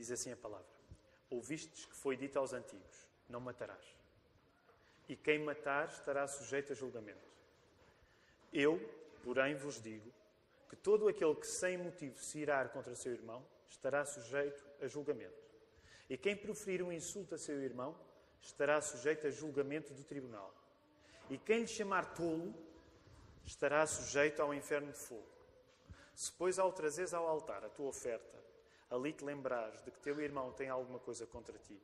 Diz assim a palavra: Ouvistes que foi dito aos antigos: Não matarás. E quem matar estará sujeito a julgamento. Eu, porém, vos digo que todo aquele que sem motivo se irar contra seu irmão estará sujeito a julgamento. E quem proferir um insulto a seu irmão estará sujeito a julgamento do tribunal. E quem lhe chamar tolo estará sujeito ao inferno de fogo. Se, pois, ao trazeres ao altar a tua oferta, ali te lembrares de que teu irmão tem alguma coisa contra ti,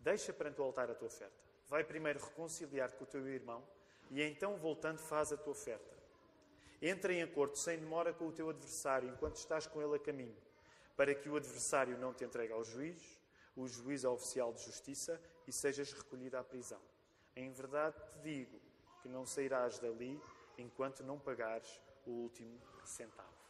deixa perante o altar a tua oferta. Vai primeiro reconciliar-te com o teu irmão e então, voltando, faz a tua oferta. Entra em acordo sem demora com o teu adversário enquanto estás com ele a caminho, para que o adversário não te entregue ao juiz, o juiz ao oficial de justiça e sejas recolhido à prisão. Em verdade te digo que não sairás dali enquanto não pagares o último centavo.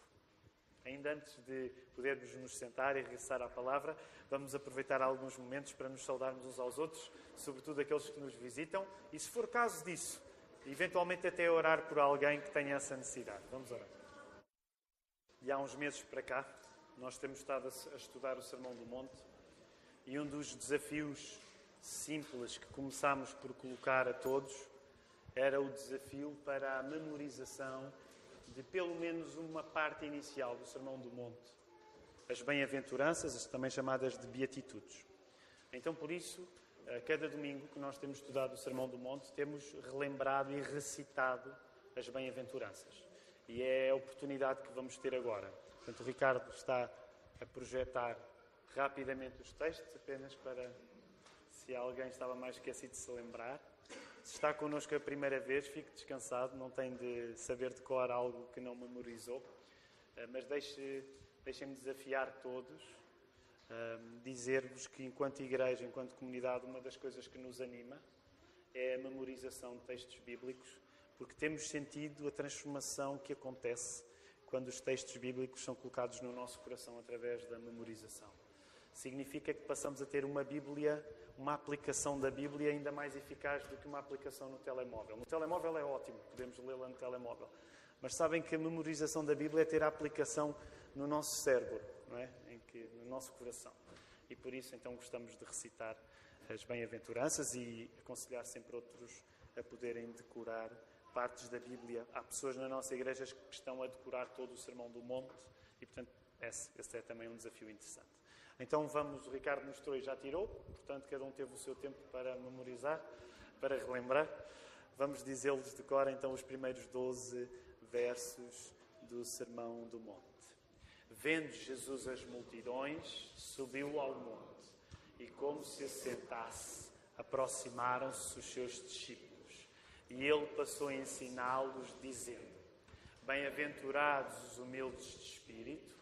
Ainda antes de podermos nos sentar e regressar à palavra, vamos aproveitar alguns momentos para nos saudarmos uns aos outros, sobretudo aqueles que nos visitam, e se for caso disso, eventualmente até orar por alguém que tenha essa necessidade. Vamos orar. E há uns meses para cá, nós temos estado a estudar o Sermão do Monte, e um dos desafios simples que começámos por colocar a todos era o desafio para a memorização de pelo menos uma parte inicial do Sermão do Monte, as bem-aventuranças, também chamadas de beatitudes. Então, por isso, a cada domingo que nós temos estudado o Sermão do Monte, temos relembrado e recitado as bem-aventuranças. E é a oportunidade que vamos ter agora. Portanto, o Ricardo está a projetar rapidamente os textos, apenas para se alguém estava mais esquecido de se lembrar. Se está connosco a primeira vez, fique descansado, não tem de saber decorar algo que não memorizou. Eh, mas deixe, deixem-me desafiar todos, ehm, dizer-vos que, enquanto igreja, enquanto comunidade, uma das coisas que nos anima é a memorização de textos bíblicos, porque temos sentido a transformação que acontece quando os textos bíblicos são colocados no nosso coração através da memorização. Significa que passamos a ter uma Bíblia uma aplicação da Bíblia ainda mais eficaz do que uma aplicação no telemóvel. No telemóvel é ótimo, podemos lê-la no telemóvel. Mas sabem que a memorização da Bíblia é ter a aplicação no nosso cérebro, não é? em que, no nosso coração. E por isso, então, gostamos de recitar as bem-aventuranças e aconselhar sempre outros a poderem decorar partes da Bíblia. Há pessoas na nossa igreja que estão a decorar todo o Sermão do Monte e, portanto, esse, esse é também um desafio interessante. Então vamos, o Ricardo mostrou e já tirou, portanto cada um teve o seu tempo para memorizar, para relembrar. Vamos dizer-lhes de cor então os primeiros 12 versos do Sermão do Monte. Vendo Jesus as multidões, subiu ao monte e, como se assentasse, aproximaram-se os seus discípulos. E ele passou a ensiná-los, dizendo: Bem-aventurados os humildes de espírito,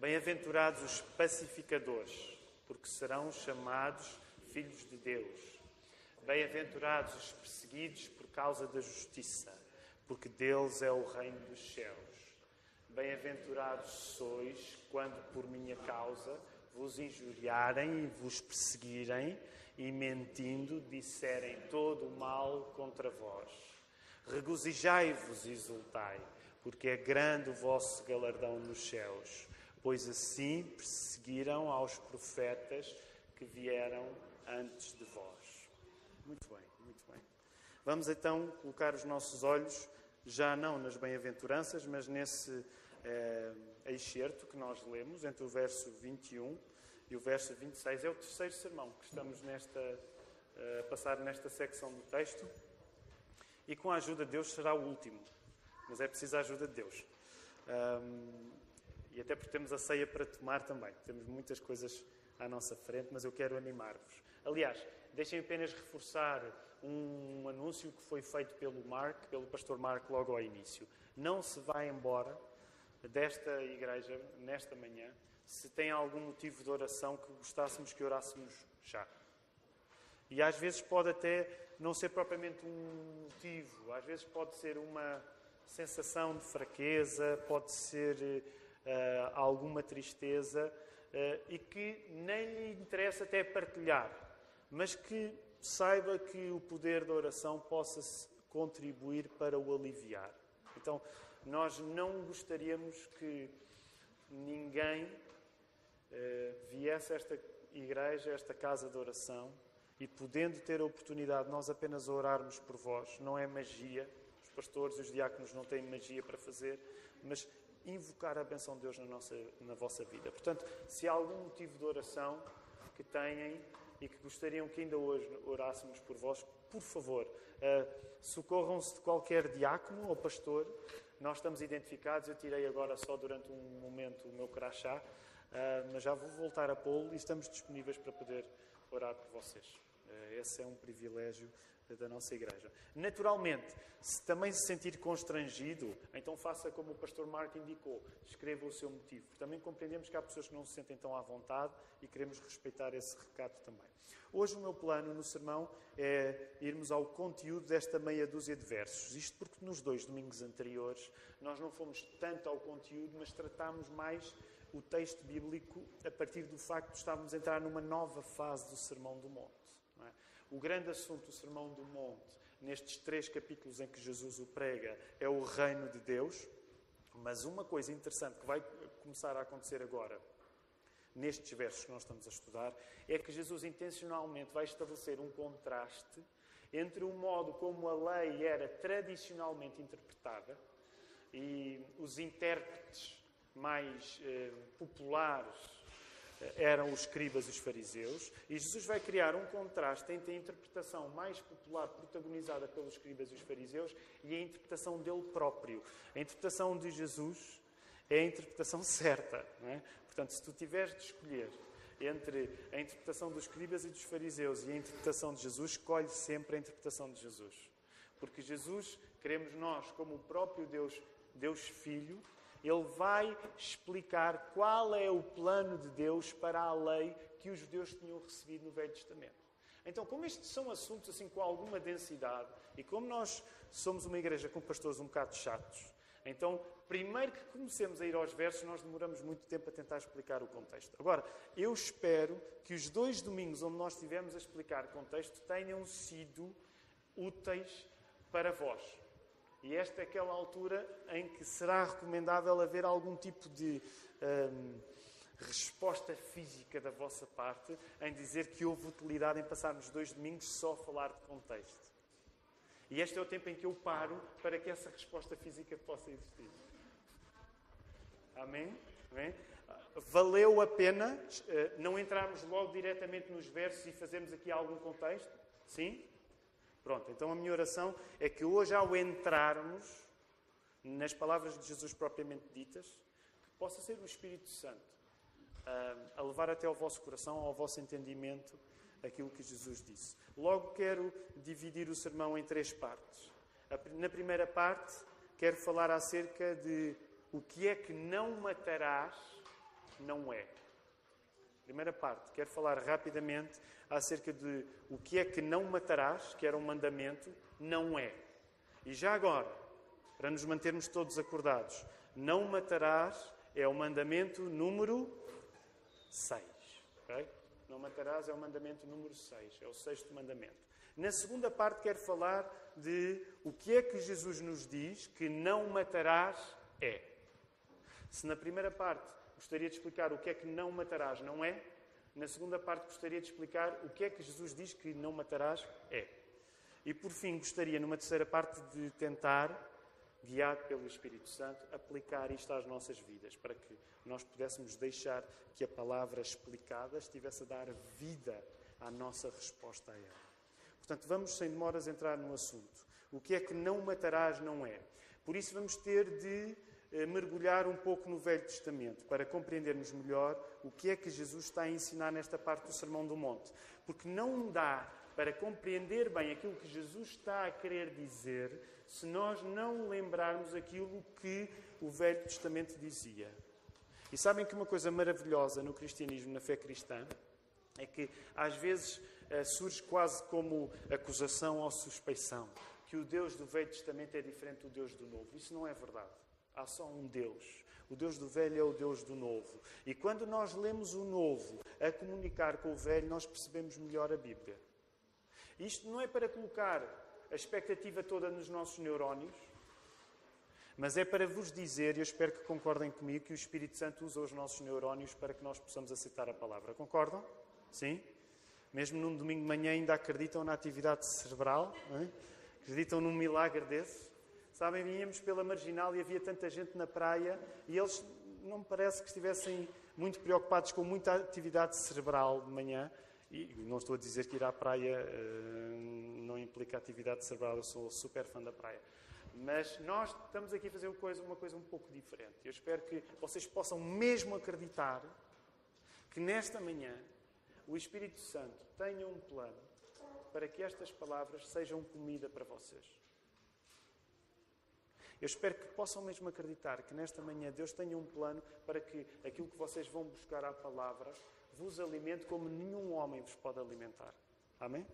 Bem-aventurados os pacificadores, porque serão chamados filhos de Deus. Bem-aventurados os perseguidos por causa da justiça, porque deles é o reino dos céus. Bem-aventurados sois quando por minha causa vos injuriarem e vos perseguirem e mentindo disserem todo o mal contra vós. Regozijai-vos e exultai, porque é grande o vosso galardão nos céus pois assim perseguiram aos profetas que vieram antes de vós. Muito bem, muito bem. Vamos então colocar os nossos olhos já não nas bem-aventuranças, mas nesse eh, excerto que nós lemos entre o verso 21 e o verso 26. É o terceiro sermão que estamos nesta, eh, a passar nesta secção do texto. E com a ajuda de Deus será o último, mas é preciso a ajuda de Deus. Um, e até porque temos a ceia para tomar também. Temos muitas coisas à nossa frente, mas eu quero animar-vos. Aliás, deixem apenas reforçar um anúncio que foi feito pelo Mark, pelo pastor Mark, logo ao início. Não se vai embora desta igreja nesta manhã se tem algum motivo de oração que gostássemos que orássemos já. E às vezes pode até não ser propriamente um motivo, às vezes pode ser uma sensação de fraqueza, pode ser uh, alguma tristeza uh, e que nem lhe interessa até partilhar, mas que saiba que o poder da oração possa contribuir para o aliviar. Então, nós não gostaríamos que ninguém uh, viesse a esta igreja, a esta casa de oração, e podendo ter a oportunidade de nós apenas orarmos por vós, não é magia, os pastores e os diáconos não têm magia para fazer, mas invocar a benção de Deus na, nossa, na vossa vida. Portanto, se há algum motivo de oração que têm e que gostariam que ainda hoje orássemos por vós, por favor, uh, socorram-se de qualquer diácono ou pastor. Nós estamos identificados, eu tirei agora só durante um momento o meu crachá, uh, mas já vou voltar a pô-lo e estamos disponíveis para poder orar por vocês. Eh, esse é um privilégio da nossa igreja. Naturalmente, se também se sentir constrangido, então faça como o pastor Mark indicou, escreva o seu motivo. Também compreendemos que há pessoas que não se sentem tão à vontade e queremos respeitar esse recado também. Hoje o meu plano no sermão é irmos ao conteúdo desta meia dúzia de versos. Isto porque nos dois domingos anteriores nós não fomos tanto ao conteúdo, mas tratámos mais o texto bíblico a partir do facto de estarmos a entrar numa nova fase do Sermão do Monte. O grande assunto do Sermão do Monte, nestes três capítulos em que Jesus o prega, é o reino de Deus. Mas uma coisa interessante que vai começar a acontecer agora, nestes versos que nós estamos a estudar, é que Jesus intencionalmente vai estabelecer um contraste entre o modo como a lei era tradicionalmente interpretada e os intérpretes mais eh, populares eram os escribas e os fariseus, e Jesus vai criar um contraste entre a interpretação mais popular protagonizada pelos escribas e os fariseus e a interpretação dele próprio. A interpretação de Jesus é a interpretação certa. É? Portanto, se tu tiveres de escolher entre a interpretação dos escribas e dos fariseus e a interpretação de Jesus, escolhe sempre a interpretação de Jesus. Porque Jesus, queremos nós, como o próprio Deus, Deus Filho, ele vai explicar qual é o plano de Deus para a lei que os judeus tinham recebido no Velho Testamento. Então, como estes são assuntos assim com alguma densidade e como nós somos uma igreja com pastores um bocado chatos, então, primeiro que comecemos a ir aos versos, nós demoramos muito tempo a tentar explicar o contexto. Agora, eu espero que os dois domingos onde nós estivemos a explicar contexto tenham sido úteis para vós. E esta é aquela altura em que será recomendável haver algum tipo de hum, resposta física da vossa parte em dizer que houve utilidade em passarmos dois domingos só a falar de contexto. E este é o tempo em que eu paro para que essa resposta física possa existir. Amém? Amém? Valeu a pena eh, não entrarmos logo diretamente nos versos e fazermos aqui algum contexto? Sim? Pronto, então a minha oração é que hoje, ao entrarmos nas palavras de Jesus propriamente ditas, que possa ser o Espírito Santo uh, a levar até ao vosso coração, ao vosso entendimento, aquilo que Jesus disse. Logo quero dividir o sermão em três partes. Na primeira parte, quero falar acerca de o que é que não matarás, não é. Primeira parte, quero falar rapidamente acerca de o que é que não matarás, que era um mandamento, não é. E já agora, para nos mantermos todos acordados, não matarás é o mandamento número 6. Okay? Não matarás é o mandamento número 6, é o sexto mandamento. Na segunda parte, quero falar de o que é que Jesus nos diz que não matarás é. Se na primeira parte gostaria de explicar o que é que não matarás não é. Na segunda parte, gostaria de explicar o que é que Jesus diz que não matarás é. E por fim, gostaria, numa terceira parte, de tentar, guiado pelo Espírito Santo, aplicar isto às nossas vidas, para que nós pudéssemos deixar que a palavra explicada estivesse a dar vida à nossa resposta a ela. Portanto, vamos sem demoras entrar no assunto. O que é que não matarás não é. Por isso, vamos ter de mergulhar um pouco no Velho Testamento para compreendermos melhor o que é que Jesus está a ensinar nesta parte do Sermão do Monte. Porque não dá para compreender bem aquilo que Jesus está a querer dizer se nós não lembrarmos aquilo que o Velho Testamento dizia. E sabem que uma coisa maravilhosa no cristianismo, na fé cristã, é que às vezes eh, surge quase como acusação ou suspeição que o Deus do Velho Testamento é diferente do Deus do Novo. Isso não é verdade. Há só um Deus. O Deus do Velho é o Deus do Novo. E quando nós lemos o Novo a comunicar com o Velho, nós percebemos melhor a Bíblia. Isto não é para colocar a expectativa toda nos nossos neurónios, mas é para vos dizer, e eu espero que concordem comigo, que o Espírito Santo usa os nossos neurónios para que nós possamos aceitar a palavra. Concordam? Sim? Mesmo num domingo de manhã ainda acreditam na atividade cerebral? É? Acreditam num milagre desse? Sabem, vinhamos pela marginal e havia tanta gente na praia e eles não me parece que estivessem muito preocupados com muita atividade cerebral de manhã. E não estou a dizer que ir à praia uh, não implica atividade cerebral, eu sou super fã da praia. Mas nós estamos aqui a fazer uma coisa, uma coisa um pouco diferente. Eu espero que vocês possam mesmo acreditar que nesta manhã o Espírito Santo tenha um plano para que estas palavras sejam comida para vocês. Eu espero que possam mesmo acreditar que nesta manhã Deus tenha um plano para que aquilo que vocês vão buscar à palavra vos alimente como nenhum homem vos pode alimentar. Amém?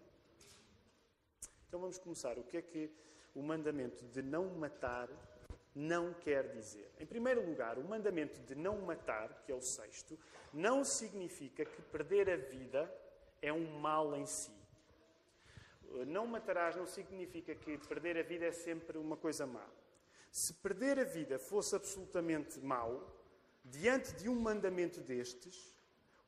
Então vamos começar. O que é que o mandamento de não matar não quer dizer? Em primeiro lugar, o mandamento de não matar, que é o sexto, não significa que perder a vida é um mal em si. Não matarás não significa que perder a vida é sempre uma coisa má. Se perder a vida fosse absolutamente mau, diante de um mandamento destes,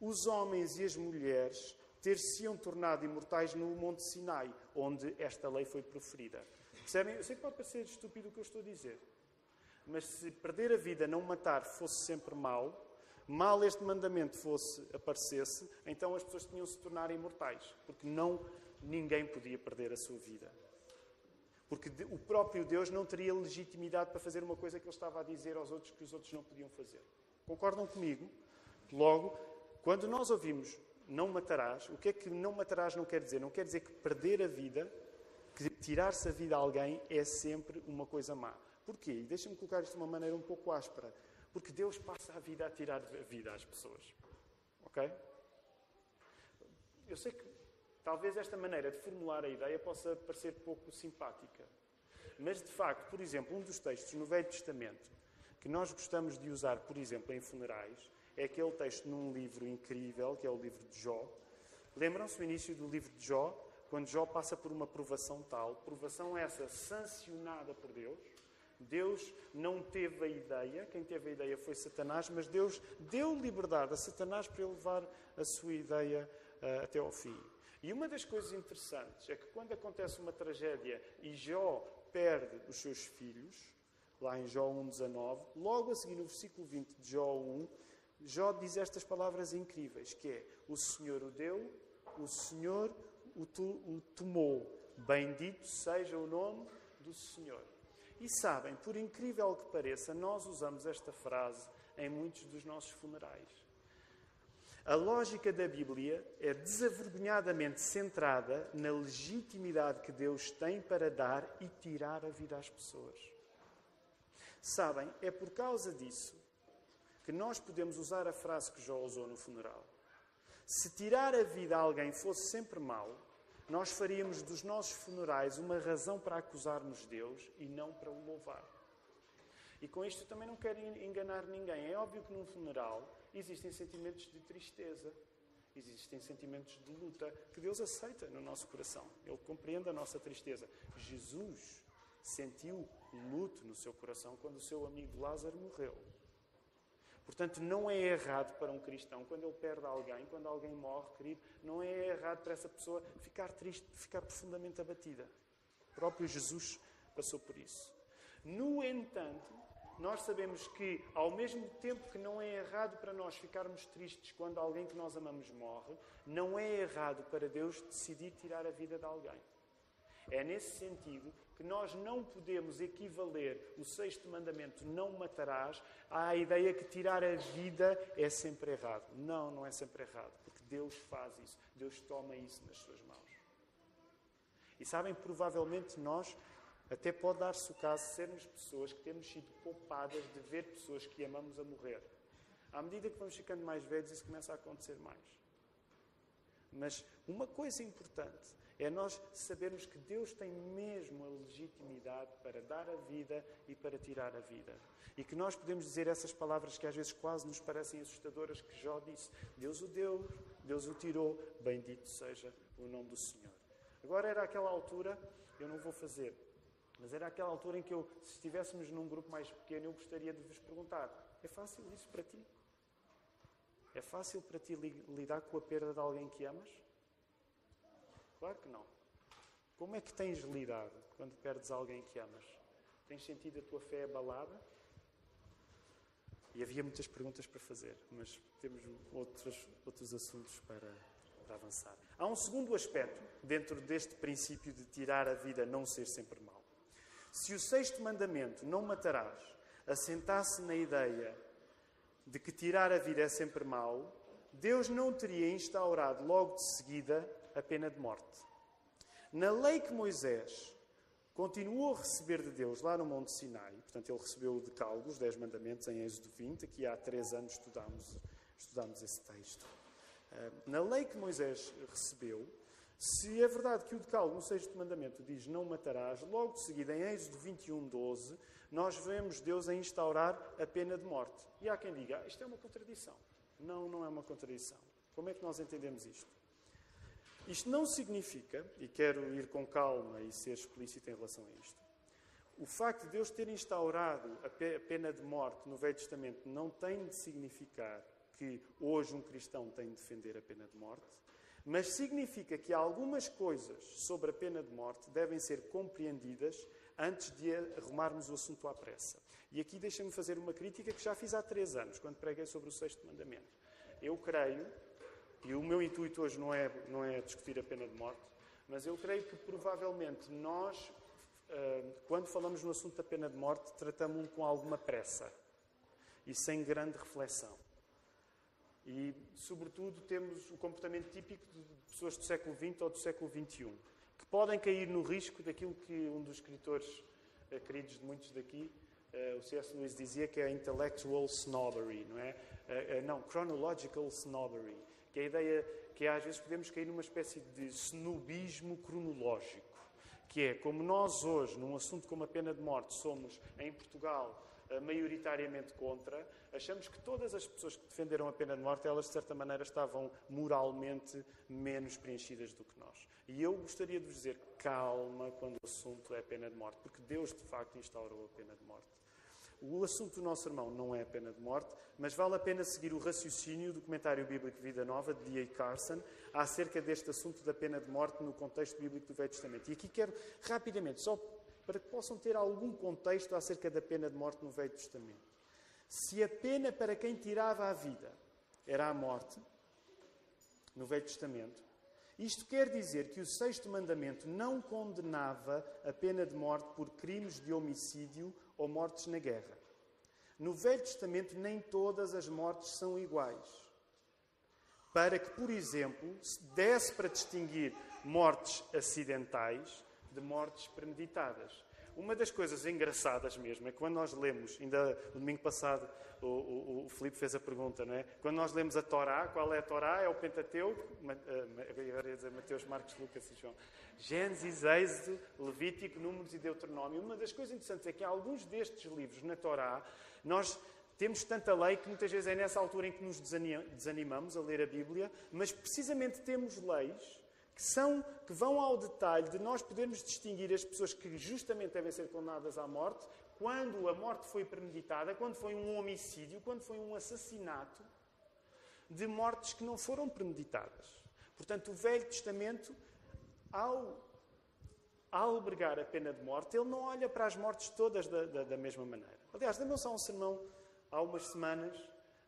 os homens e as mulheres ter-se-iam tornado imortais no Monte Sinai, onde esta lei foi proferida. Percebem? Eu sei que pode parecer estúpido o que eu estou a dizer, mas se perder a vida, não matar, fosse sempre mau, mal este mandamento fosse aparecesse, então as pessoas tinham se tornar imortais, porque não ninguém podia perder a sua vida. Porque o próprio Deus não teria legitimidade para fazer uma coisa que ele estava a dizer aos outros que os outros não podiam fazer. Concordam comigo? Logo, quando nós ouvimos não matarás, o que é que não matarás não quer dizer? Não quer dizer que perder a vida, que tirar-se a vida a alguém é sempre uma coisa má. Porquê? E deixa-me colocar isto de uma maneira um pouco áspera. Porque Deus passa a vida a tirar a vida às pessoas. Ok? Eu sei que talvez esta maneira de formular a ideia possa parecer pouco simpática. Mas, de facto, por exemplo, um dos textos no Velho Testamento que nós gostamos de usar, por exemplo, em funerais, é aquele texto num livro incrível, que é o livro de Jó. Lembram-se do início do livro de Jó? Quando Jó passa por uma provação tal, provação essa sancionada por Deus, Deus não teve a ideia, quem teve a ideia foi Satanás, mas Deus deu liberdade a Satanás para ele levar a sua ideia uh, até ao fim. E uma das coisas interessantes é que quando acontece uma tragédia e Jó perde os seus filhos, lá em Jó 1,19, logo a seguir no versículo 20 de Jó 1, Jó diz estas palavras incríveis, que é, o Senhor o deu, o Senhor o, o tomou, bendito seja o nome do Senhor. E sabem, por incrível que pareça, nós usamos esta frase em muitos dos nossos funerais. A lógica da Bíblia é desavergonhadamente centrada na legitimidade que Deus tem para dar e tirar a vida às pessoas. Sabem, é por causa disso que nós podemos usar a frase que Jó usou no funeral. Se tirar a vida a alguém fosse sempre mau, nós faríamos dos nossos funerais uma razão para acusarmos Deus e não para o louvar. E com isto também não quero enganar ninguém. É óbvio que num funeral existem sentimentos de tristeza, existem sentimentos de luta que Deus aceita no nosso coração. Ele compreende a nossa tristeza. Jesus sentiu luto no seu coração quando o seu amigo Lázaro morreu. Portanto, não é errado para um cristão, quando ele perde alguém, quando alguém morre, querido, não é errado para essa pessoa ficar triste, ficar profundamente abatida. O próprio Jesus passou por isso. No entanto, nós sabemos que, ao mesmo tempo que não é errado para nós ficarmos tristes quando alguém que nós amamos morre, não é errado para Deus decidir tirar a vida de alguém. É nesse sentido que nós não podemos equivaler o sexto mandamento, não matarás, à ideia que tirar a vida é sempre errado. Não, não é sempre errado, porque Deus faz isso, Deus toma isso nas suas mãos. E sabem, provavelmente nós, até pode dar-se o caso de sermos pessoas que temos sido poupadas de ver pessoas que amamos a morrer. À medida que vamos ficando mais velhos, isso começa a acontecer mais. Mas uma coisa importante é nós sabermos que Deus tem mesmo a legitimidade para dar a vida e para tirar a vida. E que nós podemos dizer essas palavras que às vezes quase nos parecem assustadoras, que Jó disse: Deus o deu, Deus o tirou, bendito seja o nome do Senhor. Agora era aquela altura, eu não vou fazer, mas era aquela altura em que eu, se estivéssemos num grupo mais pequeno, eu gostaria de vos perguntar: é fácil isso para ti? É fácil para ti lidar com a perda de alguém que amas? Claro que não. Como é que tens lidado quando perdes alguém que amas? Tens sentido a tua fé abalada? E havia muitas perguntas para fazer, mas temos outros, outros assuntos para, para avançar. Há um segundo aspecto dentro deste princípio de tirar a vida, não ser sempre. Se o sexto mandamento, não matarás, assentasse na ideia de que tirar a vida é sempre mal, Deus não teria instaurado logo de seguida a pena de morte. Na lei que Moisés continuou a receber de Deus lá no Monte Sinai, portanto, ele recebeu o decálogo, os Dez Mandamentos, em Êxodo 20, aqui há três anos estudámos, estudámos esse texto. Ah, na lei que Moisés recebeu, se é verdade que o decálogo no sexto mandamento diz não matarás, logo de seguida, em Êxodo 21, 12, nós vemos Deus a instaurar a pena de morte. E há quem diga, ah, isto é uma contradição. Não, não é uma contradição. Como é que nós entendemos isto? Isto não significa, e quero ir com calma e ser explícito em relação a isto, o facto de Deus ter instaurado a pena de morte no Velho Testamento não tem de significar que hoje um cristão tem de defender a pena de morte, mas significa que algumas coisas sobre a pena de morte devem ser compreendidas antes de arrumarmos o assunto à pressa. E aqui deixem-me fazer uma crítica que já fiz há três anos, quando preguei sobre o sexto mandamento. Eu creio e o meu intuito hoje não é, não é discutir a pena de morte, mas eu creio que provavelmente nós, eh, quando falamos no assunto da pena de morte, tratamos com alguma pressa e sem grande reflexão. E, sobretudo, temos o comportamento típico de pessoas do século XX ou do século XXI, que podem cair no risco daquilo que um dos escritores eh, queridos de muitos daqui, eh, o C.S. Lewis, dizia que é intellectual snobbery, não é? Não, chronological snobbery que é a ideia que às vezes podemos cair numa espécie de snobismo cronológico, que é como nós hoje, num assunto como a pena de morte, somos em Portugal eh, maioritariamente contra, achamos que todas as pessoas que defenderam a pena de morte, elas de certa maneira estavam moralmente menos preenchidas do que nós. E eu gostaria de vos dizer calma quando o assunto é a pena de morte, porque Deus de facto instaurou a pena de morte. O assunto do nosso sermão não é a pena de morte, mas vale a pena seguir o raciocínio do comentário bíblico Vida Nova, de D.A. Carson, acerca deste assunto da pena de morte no contexto bíblico do Velho Testamento. E aqui quero, rapidamente, só para que possam ter algum contexto acerca da pena de morte no Velho Testamento. Se a pena para quem tirava a vida era a morte, no Velho Testamento, isto quer dizer que o sexto mandamento não condenava a pena de morte por crimes de homicídio ou mortes na guerra. No Velho Testamento, nem todas as mortes são iguais. Para que, por exemplo, se desse para distinguir mortes acidentais de mortes premeditadas. Uma das coisas engraçadas mesmo é que quando nós lemos, ainda no domingo passado o, o, o Filipe fez a pergunta, não é? Quando nós lemos a Torá, qual é a Torá? É o Pentateuco, eh, agora ia dizer Mateus, Marcos, Lucas e João. Gênesis, Êxodo, Levítico, Números e Deuteronômio. Uma das coisas interessantes é que alguns destes livros na Torá, nós temos tanta lei que muitas vezes é nessa altura em que nos desanimamos a ler a Bíblia, mas precisamente temos leis que, são, que vão ao detalhe de nós podermos distinguir as pessoas que justamente devem ser condenadas à morte, quando a morte foi premeditada, quando foi um homicídio, quando foi um assassinato, de mortes que não foram premeditadas. Portanto, o Velho Testamento, ao albergar a pena de morte, ele não olha para as mortes todas da, da, da mesma maneira. Aliás, lembram-se a um sermão há umas semanas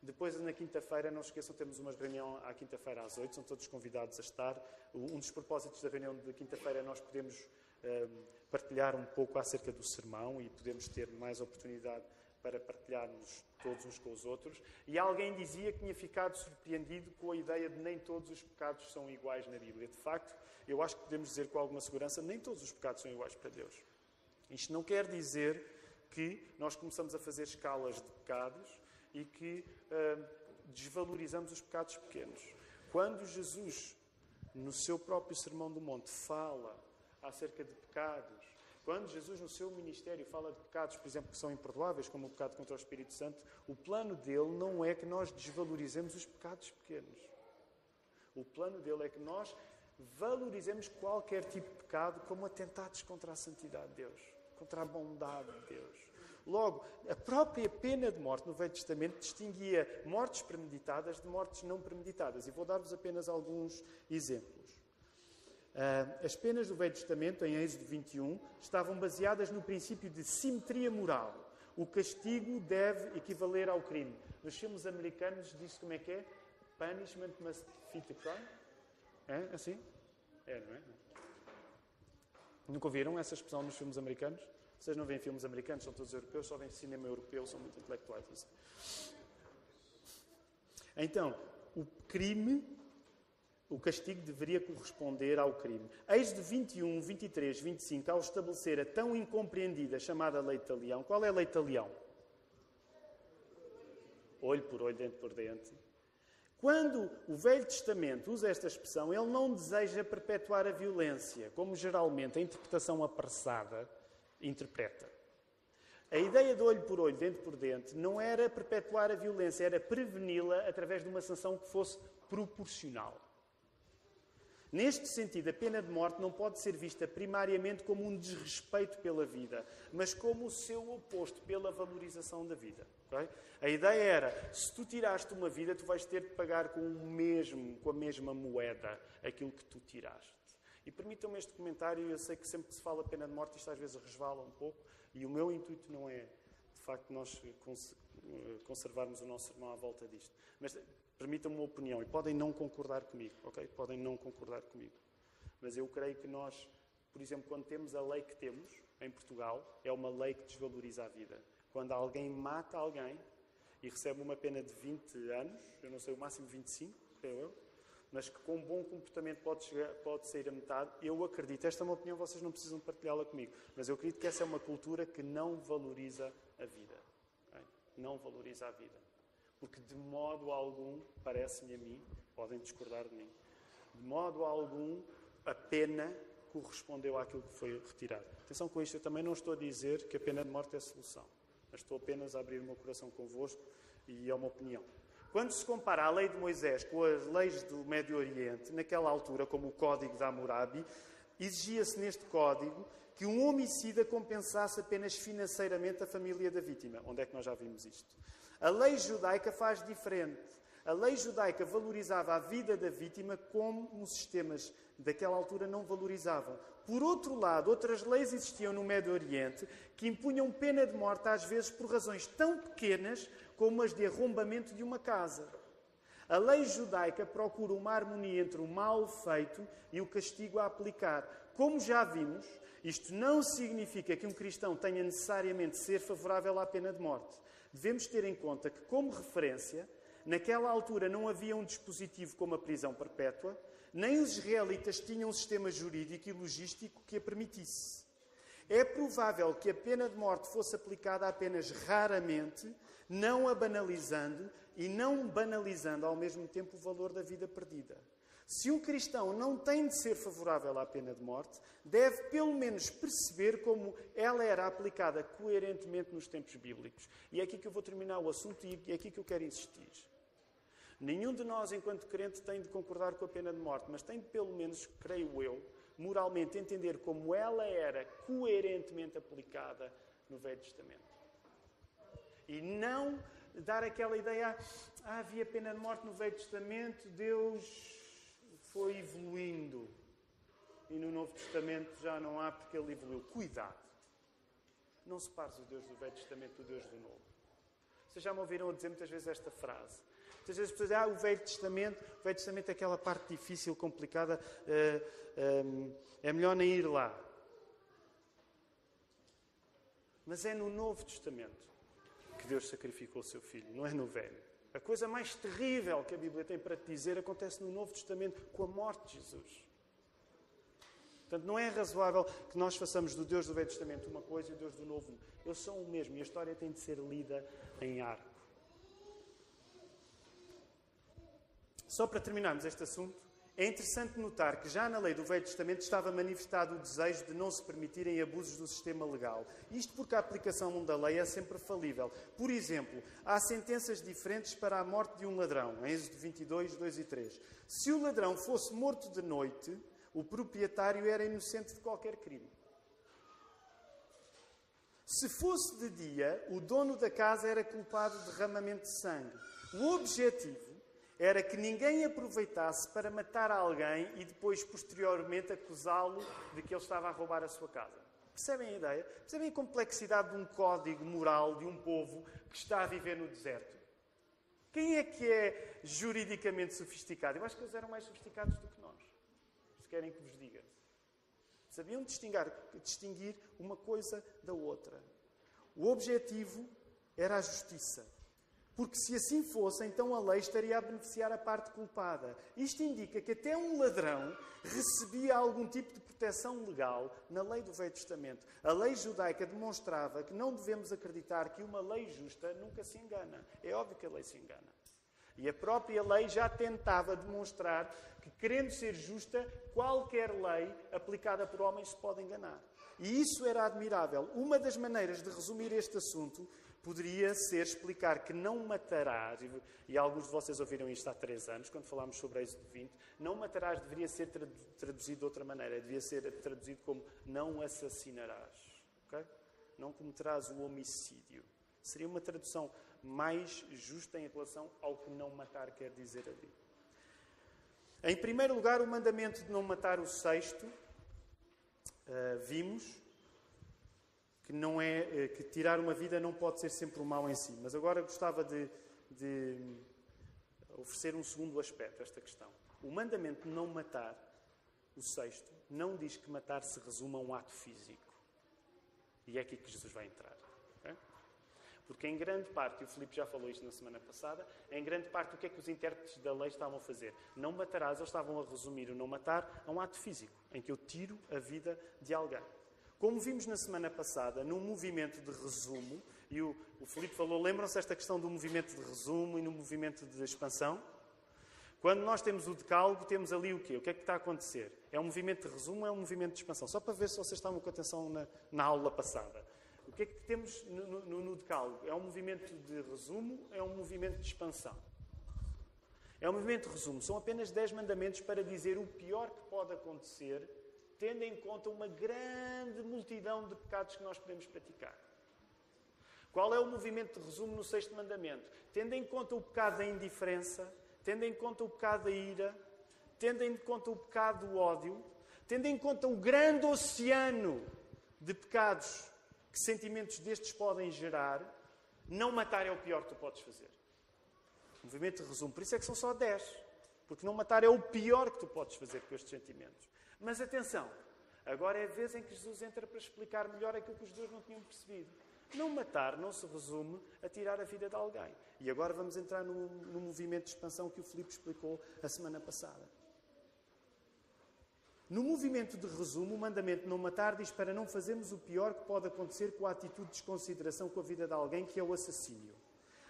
depois, na quinta-feira, não esqueçam, temos uma reunião à quinta-feira às oito, são todos convidados a estar. Um dos propósitos da reunião de quinta-feira é nós podemos um, partilhar um pouco acerca do sermão e podemos ter mais oportunidade para partilharmos todos uns com os outros. E alguém dizia que tinha ficado surpreendido com a ideia de nem todos os pecados são iguais na Bíblia. De facto, eu acho que podemos dizer com alguma segurança, nem todos os pecados são iguais para Deus. Isto não quer dizer que nós começamos a fazer escalas de pecados e que desvalorizamos os pecados pequenos. Quando Jesus, no seu próprio Sermão do Monte, fala acerca de pecados, quando Jesus, no seu ministério, fala de pecados, por exemplo, que são imperdoáveis, como o pecado contra o Espírito Santo, o plano dele não é que nós desvalorizemos os pecados pequenos. O plano dele é que nós valorizemos qualquer tipo de pecado como atentados contra a santidade de Deus, contra a bondade de Deus. Logo, a própria pena de morte no Velho Testamento distinguia mortes premeditadas de mortes não premeditadas. E vou dar-vos apenas alguns exemplos. Ah, as penas do Velho Testamento, em Êxodo 21, estavam baseadas no princípio de simetria moral. O castigo deve equivaler ao crime. Nos filmes americanos diz como é que é? Punishment must fit the crime. É assim? É, não é? Nunca ouviram essa expressão nos filmes americanos? Vocês não veem filmes americanos, são todos europeus, só veem cinema europeu, são muito intelectuais. Assim. Então, o crime, o castigo deveria corresponder ao crime. Eis de 21, 23, 25, ao estabelecer a tão incompreendida chamada lei de talião. Qual é a lei de talião? Olho por olho, dente por dente. Quando o Velho Testamento usa esta expressão, ele não deseja perpetuar a violência, como geralmente a interpretação apressada interpreta. A ideia de olho por olho, dente por dente, não era perpetuar a violência, era preveni-la através de uma sanção que fosse proporcional. Neste sentido, a pena de morte não pode ser vista primariamente como um desrespeito pela vida, mas como o seu oposto pela valorização da vida. Okay? A ideia era: se tu tiraste uma vida, tu vais ter de pagar com o mesmo, com a mesma moeda, aquilo que tu tiraste. E permitam-me este comentário, eu sei que sempre que se fala pena de morte, isto às vezes resvala um pouco, e o meu intuito não é, de facto, nós conservarmos o nosso irmão à volta disto. Mas permitam-me uma opinião, e podem não concordar comigo, ok? Podem não concordar comigo. Mas eu creio que nós, por exemplo, quando temos a lei que temos em Portugal, é uma lei que desvaloriza a vida. Quando alguém mata alguém e recebe uma pena de 20 anos, eu não sei, o máximo 25, creio eu, mas que com um bom comportamento pode, chegar, pode sair a metade, eu acredito, esta é uma opinião, vocês não precisam partilhá-la comigo, mas eu acredito que essa é uma cultura que não valoriza a vida. Não valoriza a vida. Porque de modo algum, parece-me a mim, podem discordar de mim, de modo algum a pena correspondeu àquilo que foi retirado. Atenção com isto, eu também não estou a dizer que a pena de morte é a solução, mas estou apenas a abrir o meu coração convosco e é uma opinião. Quando se compara a lei de Moisés com as leis do Médio Oriente, naquela altura, como o Código de Hammurabi, exigia-se neste código que um homicida compensasse apenas financeiramente a família da vítima. Onde é que nós já vimos isto? A lei judaica faz diferente. A lei judaica valorizava a vida da vítima como os sistemas daquela altura não valorizavam. Por outro lado, outras leis existiam no Médio Oriente que impunham pena de morte, às vezes por razões tão pequenas como as de arrombamento de uma casa. A lei judaica procura uma harmonia entre o mal feito e o castigo a aplicar. Como já vimos, isto não significa que um cristão tenha necessariamente de ser favorável à pena de morte. Devemos ter em conta que, como referência, naquela altura não havia um dispositivo como a prisão perpétua, nem os israelitas tinham um sistema jurídico e logístico que a permitisse. É provável que a pena de morte fosse aplicada apenas raramente não a banalizando e não banalizando ao mesmo tempo o valor da vida perdida. Se um cristão não tem de ser favorável à pena de morte, deve pelo menos perceber como ela era aplicada coerentemente nos tempos bíblicos. E é aqui que eu vou terminar o assunto e é aqui que eu quero insistir. Nenhum de nós, enquanto crente, tem de concordar com a pena de morte, mas tem de, pelo menos, creio eu, moralmente entender como ela era coerentemente aplicada no Velho Testamento. E não dar aquela ideia, ah, havia pena de morte no Velho Testamento, Deus foi evoluindo. E no Novo Testamento já não há porque ele evoluiu. Cuidado! Não separes o Deus do Velho Testamento do Deus do Novo. Vocês já me ouviram dizer muitas vezes esta frase. Muitas vezes as pessoas dizem, ah, o Velho Testamento, o Velho Testamento é aquela parte difícil, complicada, uh, é melhor nem ir lá. Mas é no Novo Testamento que Deus sacrificou o seu filho, não é no velho. A coisa mais terrível que a Bíblia tem para te dizer acontece no Novo Testamento com a morte de Jesus. Portanto, não é razoável que nós façamos do Deus do Velho Testamento uma coisa e o Deus do Novo. Eles são o mesmo e a história tem de ser lida em arco. Só para terminarmos este assunto, é interessante notar que já na lei do Velho Testamento estava manifestado o desejo de não se permitirem abusos do sistema legal. Isto porque a aplicação da lei é sempre falível. Por exemplo, há sentenças diferentes para a morte de um ladrão, em Êxodo 22, 2 e 3. Se o ladrão fosse morto de noite, o proprietário era inocente de qualquer crime. Se fosse de dia, o dono da casa era culpado de derramamento de sangue. O objetivo era que ninguém aproveitasse para matar alguém e depois, posteriormente, acusá-lo de que ele estava a roubar a sua casa. Percebem a ideia? Percebem a complexidade de um código moral de um povo que está a viver no deserto? Quem é que é juridicamente sofisticado? Eu acho que eles eram mais sofisticados do que nós. Se querem que vos diga. Sabiam distinguir, distinguir uma coisa da outra. O objetivo era a justiça. Porque se assim fosse, então a lei estaria a beneficiar a parte culpada. Isto indica que até um ladrão recebia algum tipo de proteção legal na lei do Velho Testamento. A lei judaica demonstrava que não devemos acreditar que uma lei justa nunca se engana. É óbvio que a lei se engana. E a própria lei já tentava demonstrar que, querendo ser justa, qualquer lei aplicada por homens se pode enganar. E isso era admirável. Uma das maneiras de resumir este assunto poderia ser explicar que não matarás, e alguns de vocês ouviram isto há três anos, quando falámos sobre Êxodo 20, não matarás deveria ser traduzido de outra maneira, devia ser traduzido como não assassinarás, okay? não cometerás o homicídio. Seria uma tradução mais justa em relação ao que não matar quer dizer ali. Em primeiro lugar, o mandamento de não matar o sexto, uh, vimos, que não é eh, que tirar uma vida não pode ser sempre o mal em si. Mas agora gostava de, de oferecer um segundo aspecto a esta questão. O mandamento de não matar, o sexto, não diz que matar se resuma a um ato físico. E é aqui que Jesus vai entrar. Porque em grande parte, e o Filipe já falou isto na semana passada, em grande parte o que é que os intérpretes da lei estavam a fazer? Não matarás, eles estavam a resumir o não matar a um ato físico, em que eu tiro a vida de alguém. Como vimos na semana passada, num movimento de resumo, e o, o Filipe falou, lembram-se esta questão do movimento de resumo e no movimento de expansão? Quando nós temos o decálogo, temos ali o quê? O que é que está a acontecer? É um movimento de resumo ou é um movimento de expansão? Só para ver se vocês estavam com atenção na, na aula passada. O que é que temos no, no, no decálogo? É um movimento de resumo é um movimento de expansão? É um movimento de resumo. São apenas 10 mandamentos para dizer o pior que pode acontecer tendo em conta uma grande multidão de pecados que nós podemos praticar. Qual é o movimento de resumo no sexto mandamento? Tendo em conta o pecado da indiferença, tendo em conta o pecado da ira, tendo em conta o pecado do ódio, tendo em conta o grande oceano de pecados que sentimentos destes podem gerar, não matar é o pior que tu podes fazer. Movimento de resumo. Por isso é que são só 10. Porque não matar é o pior que tu podes fazer com estes sentimentos. Mas atenção, agora é a vez em que Jesus entra para explicar melhor aquilo que os dois não tinham percebido. Não matar não se resume a tirar a vida de alguém. E agora vamos entrar no, no movimento de expansão que o Filipe explicou a semana passada. No movimento de resumo, o mandamento não matar diz para não fazermos o pior que pode acontecer com a atitude de desconsideração com a vida de alguém, que é o assassínio.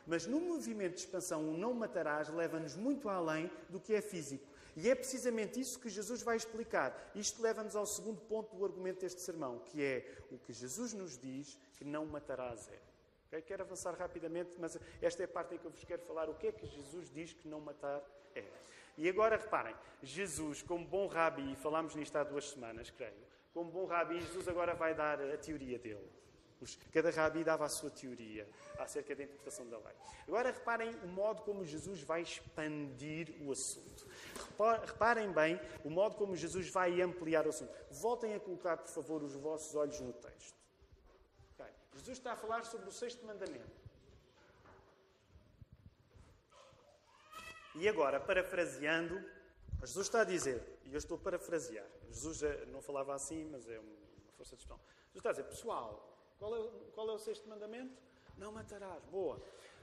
Mas no movimento de expansão, o não matarás leva-nos muito além do que é físico. E é precisamente isso que Jesus vai explicar. Isto leva-nos ao segundo ponto do argumento deste sermão, que é o que Jesus nos diz que não matarás é. Okay? Quero avançar rapidamente, mas esta é a parte em que eu vos quero falar. O que é que Jesus diz que não matar é? E agora reparem, Jesus, como bom rabi, e falámos nisto há duas semanas, creio, como bom rabi, Jesus agora vai dar a teoria dele. Cada rabi dava a sua teoria acerca da interpretação da lei. Agora reparem o modo como Jesus vai expandir o assunto. Reparem bem o modo como Jesus vai ampliar o assunto. Voltem a colocar, por favor, os vossos olhos no texto. Okay. Jesus está a falar sobre o sexto mandamento. E agora, parafraseando, Jesus está a dizer, e eu estou a parafrasear, Jesus não falava assim, mas é uma força de expressão. Jesus está a dizer, pessoal, qual é, qual é o sexto mandamento? Não matarás. Boa.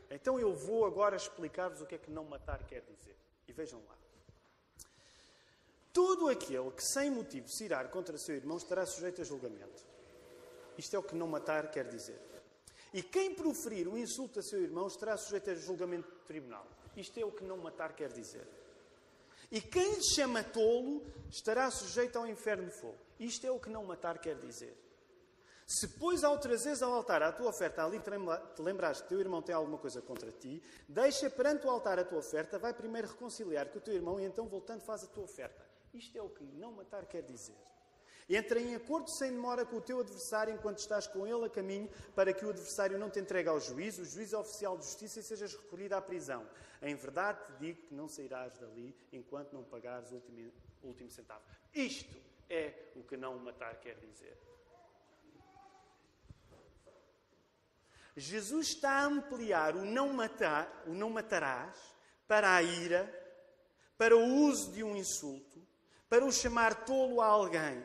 Então eu vou agora explicar-vos o que é que não matar quer dizer. E vejam lá. Todo aquele que sem motivo se irar contra seu irmão estará sujeito a julgamento. Isto é o que não matar quer dizer. E quem proferir um insulto a seu irmão estará sujeito a julgamento do tribunal. Isto é o que não matar quer dizer. E quem lhe chama tolo estará sujeito ao inferno de fogo. Isto é o que não matar quer dizer. Se, pois, ao trazeres ao altar a tua oferta, ali te lembrares que teu irmão tem alguma coisa contra ti, deixa perante o altar a tua oferta, vai primeiro reconciliar com o teu irmão e então, voltando, faz a tua oferta. Isto é o que não matar quer dizer. Entra em acordo sem demora com o teu adversário enquanto estás com ele a caminho, para que o adversário não te entregue ao juiz, o juiz oficial de justiça, e sejas recolhido à prisão. Em verdade te digo que não sairás dali enquanto não pagares o último, o último centavo. Isto é o que não matar quer dizer. Jesus está a ampliar o não matar, o não matarás, para a ira, para o uso de um insulto, para o chamar tolo a alguém.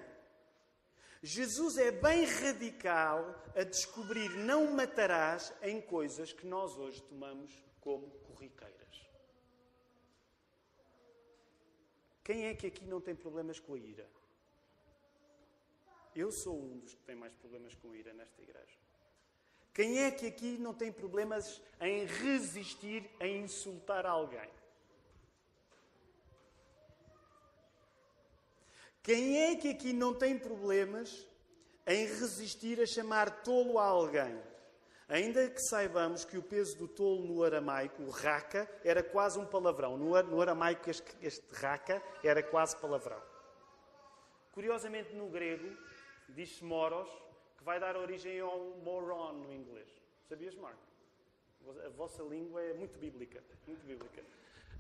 Jesus é bem radical a descobrir não matarás em coisas que nós hoje tomamos como corriqueiras. Quem é que aqui não tem problemas com a ira? Eu sou um dos que tem mais problemas com a ira nesta igreja. Quem é que aqui não tem problemas em resistir a insultar alguém? Quem é que aqui não tem problemas em resistir a chamar tolo a alguém? Ainda que saibamos que o peso do tolo no aramaico, o raca, era quase um palavrão. No aramaico, este, este raca era quase palavrão. Curiosamente, no grego, diz-se moros, que vai dar origem ao moron no inglês. Sabias, Mark? A vossa língua é muito bíblica. Muito bíblica.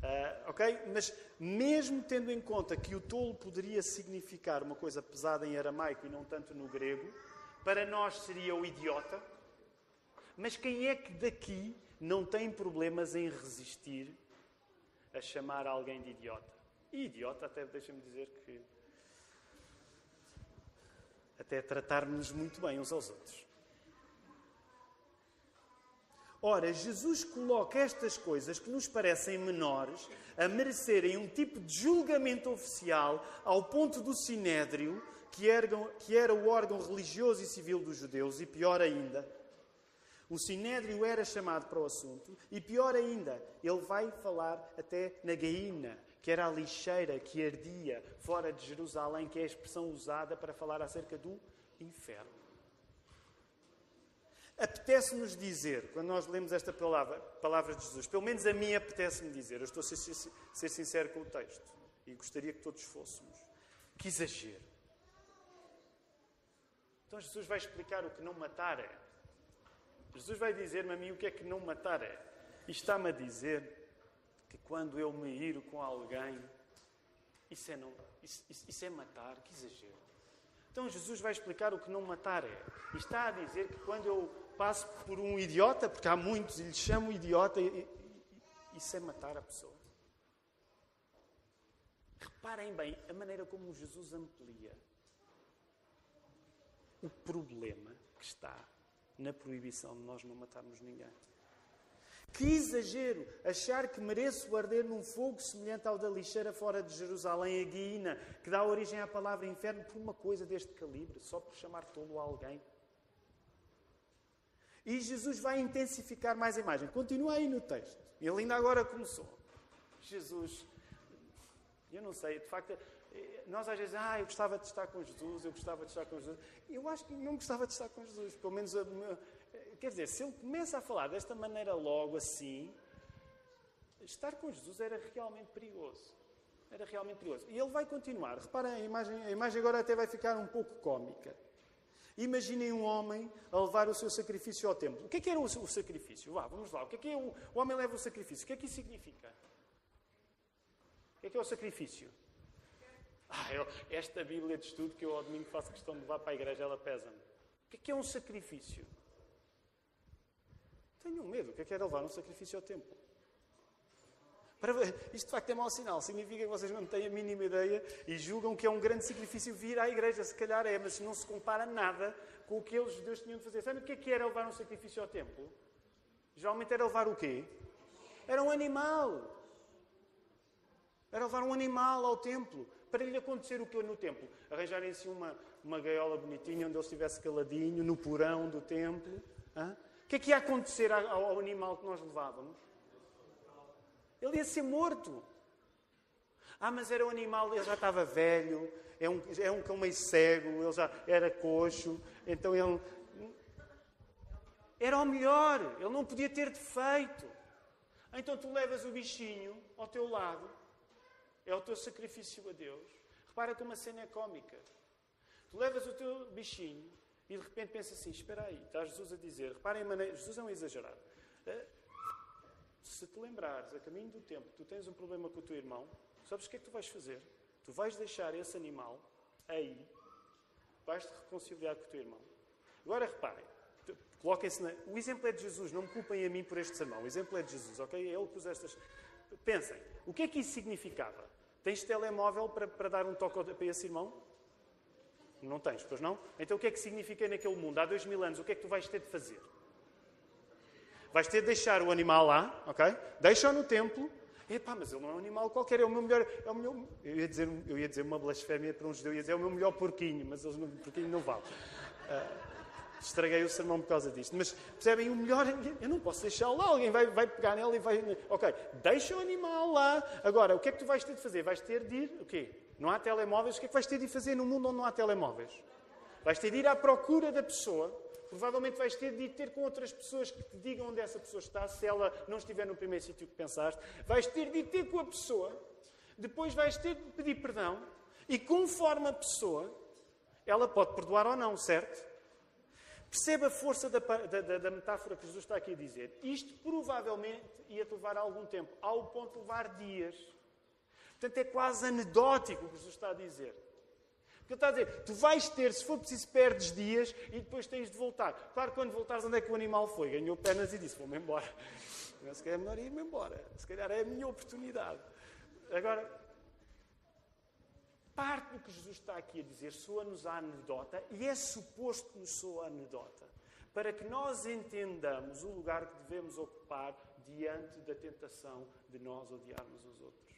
Uh, ok? Mas mesmo tendo em conta que o tolo poderia significar uma coisa pesada em aramaico e não tanto no grego, para nós seria o idiota. Mas quem é que daqui não tem problemas em resistir a chamar alguém de idiota? E idiota, até deixa-me dizer que. Até tratar-nos muito bem uns aos outros. Ora, Jesus coloca estas coisas que nos parecem menores a merecerem um tipo de julgamento oficial ao ponto do sinédrio, que era o órgão religioso e civil dos judeus, e pior ainda, o sinédrio era chamado para o assunto, e pior ainda, ele vai falar até na gaína, que era a lixeira que ardia fora de Jerusalém, que é a expressão usada para falar acerca do inferno. Apetece-nos dizer, quando nós lemos esta palavra, palavra de Jesus, pelo menos a mim apetece-me dizer, eu estou a ser, ser sincero com o texto e gostaria que todos fôssemos, que exagero. Então Jesus vai explicar o que não matar é. Jesus vai dizer-me a mim o que é que não matar é. E está-me a dizer que quando eu me iro com alguém, isso é, não, isso, isso é matar, que exagero. Então Jesus vai explicar o que não matar é. E está a dizer que quando eu passo por um idiota, porque há muitos e lhe chamam idiota, e, e, isso é matar a pessoa. Reparem bem a maneira como Jesus amplia o problema que está na proibição de nós não matarmos ninguém. Que exagero achar que mereço arder num fogo semelhante ao da lixeira fora de Jerusalém, a guina, que dá origem à palavra inferno, por uma coisa deste calibre, só por chamar tolo a alguém. E Jesus vai intensificar mais a imagem. Continua aí no texto. Ele ainda agora começou. Jesus, eu não sei, de facto, nós às vezes, ah, eu gostava de estar com Jesus, eu gostava de estar com Jesus. Eu acho que não gostava de estar com Jesus, pelo menos, quer dizer, se ele começa a falar desta maneira logo assim, estar com Jesus era realmente perigoso. Era realmente perigoso. E ele vai continuar. Reparem, a imagem, a imagem agora até vai ficar um pouco cômica. Imaginem um homem a levar o seu sacrifício ao templo. O que é que era o sacrifício? Vá, vamos lá. O que é que é o, o homem leva o sacrifício? O que é que isso significa? O que é que é o sacrifício? Ah, eu, esta Bíblia de estudo que eu ao domingo faço questão de levar para a igreja, ela pesa-me. O que é que é um sacrifício? Tenho medo. O que é que era levar um sacrifício ao templo? Para, isto de facto é mau sinal. Significa que vocês não têm a mínima ideia e julgam que é um grande sacrifício vir à igreja. Se calhar é, mas não se compara nada com o que eles, judeus, tinham de fazer. Sabe o que é que era levar um sacrifício ao templo? Geralmente era levar o quê? Era um animal. Era levar um animal ao templo. Para lhe acontecer o que no templo? Arranjarem-se uma, uma gaiola bonitinha onde ele estivesse caladinho, no porão do templo. Hã? O que é que ia acontecer ao animal que nós levávamos? Ele ia ser morto. Ah, mas era um animal, ele já estava velho, é um, é um cão meio cego, ele já era coxo, então ele. Era o melhor, ele não podia ter defeito. Então tu levas o bichinho ao teu lado, é o teu sacrifício a Deus. Repara como a cena é cómica. Tu levas o teu bichinho e de repente pensa assim: espera aí, está Jesus a dizer, reparem Jesus é um exagerado. Se te lembrares, a caminho do tempo, tu tens um problema com o teu irmão, sabes o que é que tu vais fazer? Tu vais deixar esse animal aí, vais-te reconciliar com o teu irmão. Agora reparem, coloquem-se na... O exemplo é de Jesus, não me culpem a mim por este sermão. O exemplo é de Jesus, ok? É ele que pôs estas. Pensem, o que é que isso significava? Tens telemóvel para, para dar um toque para esse irmão? Não tens, pois não? Então o que é que significa naquele mundo? Há dois mil anos, o que é que tu vais ter de fazer? Vais ter de deixar o animal lá, ok? Deixa-o no templo. Epá, mas ele não é um animal qualquer, é o meu melhor. É o meu, eu, ia dizer, eu ia dizer uma blasfémia para um judeu, eu ia dizer é o meu melhor porquinho, mas o porquinho não vale. Uh, estraguei o sermão por causa disto. Mas percebem, o melhor, eu não posso deixá-lo lá, alguém vai, vai pegar nela e vai. Ok, deixa o animal lá. Agora, o que é que tu vais ter de fazer? Vais ter de ir, o quê? Não há telemóveis, o que é que vais ter de fazer no mundo onde não há telemóveis? Vais ter de ir à procura da pessoa. Provavelmente vais ter de ter com outras pessoas que te digam onde essa pessoa está, se ela não estiver no primeiro sítio que pensaste. Vais ter de ter com a pessoa. Depois vais ter de pedir perdão. E conforme a pessoa, ela pode perdoar ou não, certo? Perceba a força da, da, da, metáfora que Jesus está aqui a dizer. Isto provavelmente ia-te levar algum tempo, ao ponto de levar dias. Portanto, é quase anedótico o que Jesus está a dizer. Porque ele está a dizer, tu vais ter, se for preciso, perdes dias e depois tens de voltar. Claro, quando voltares, onde é que o animal foi? Ganhou pernas e disse, vou-me embora. Se calhar é melhor ir-me embora. Se calhar é a minha oportunidade. Agora, parte do que Jesus está aqui a dizer soa-nos a anedota e é suposto que nos soa a anedota. Para que nós entendamos o lugar que devemos ocupar diante da tentação de nós odiarmos os outros.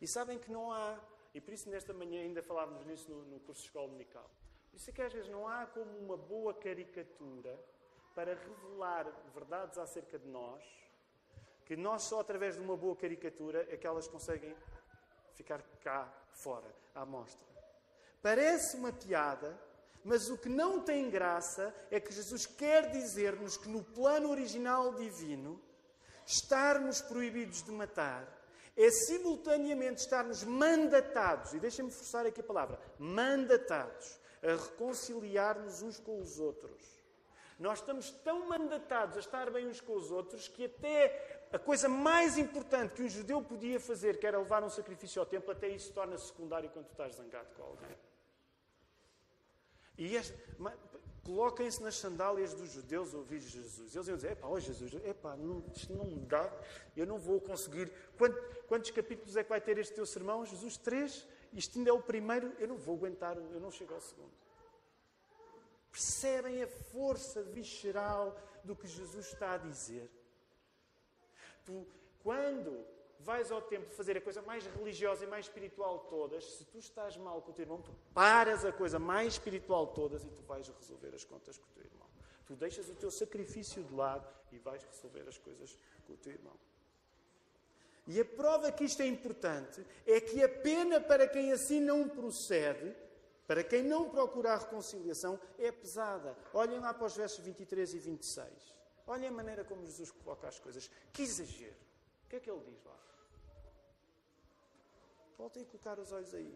E sabem que não há, e por isso nesta manhã ainda falávamos nisso no, no curso de escola dominical. Isso é que às vezes não há como uma boa caricatura para revelar verdades acerca de nós, que nós só através de uma boa caricatura é que elas conseguem ficar cá fora, à mostra. Parece uma piada, mas o que não tem graça é que Jesus quer dizer-nos que no plano original divino, estarmos proibidos de matar é simultaneamente estarmos mandatados, e deixem-me forçar aqui a palavra, mandatados, a reconciliar-nos uns com os outros. Nós estamos tão mandatados a estar bem uns com os outros que até a coisa mais importante que um judeu podia fazer, que era levar um sacrifício ao templo, até isso torna secundário quando tu estás zangado com alguém. E este, Coloquem-se nas sandálias dos judeus ouvir Jesus. Eles iam dizer: Epá, ó oh Jesus, epá, não, isto não me dá, eu não vou conseguir. Quantos, quantos capítulos é que vai ter este teu sermão? Jesus, três? Isto ainda é o primeiro, eu não vou aguentar, eu não chego ao segundo. Percebem a força visceral do que Jesus está a dizer? Tu, quando vais ao templo fazer a coisa mais religiosa e mais espiritual de todas, se tu estás mal com o teu irmão, tu paras a coisa mais espiritual de todas e tu vais resolver as contas com o teu irmão. Tu deixas o teu sacrifício de lado e vais resolver as coisas com o teu irmão. E a prova que isto é importante é que a pena para quem assim não procede, para quem não procura a reconciliação, é pesada. Olhem lá para os versos 23 e 26. Olhem a maneira como Jesus coloca as coisas. Que exagero. O que é que ele diz lá? Voltem a colocar os olhos aí.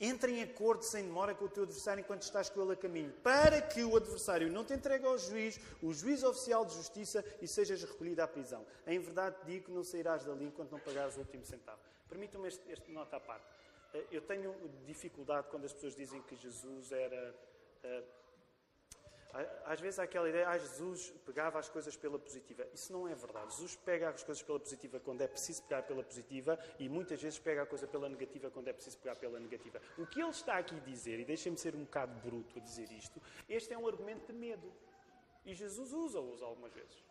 Entre em acordo sem demora com o teu adversário enquanto estás com ele a caminho, para que o adversário não te entregue ao juiz, o juiz oficial de justiça, e sejas recolhido à prisão. Em verdade digo que não sairás dali enquanto não pagares o último centavo. Permitam-me este, este nota à parte. Eh, eu tenho dificuldade quando as pessoas dizem que Jesus era eh, às vezes há aquela ideia, ah, Jesus pegava as coisas pela positiva. Isso não é verdade. Jesus pega as coisas pela positiva quando é preciso pegar pela positiva e muitas vezes pega a coisa pela negativa quando é preciso pegar pela negativa. O que ele está aqui a dizer, e deixem-me ser um bocado bruto a dizer isto, este é um argumento de medo. E Jesus usa-os algumas vezes.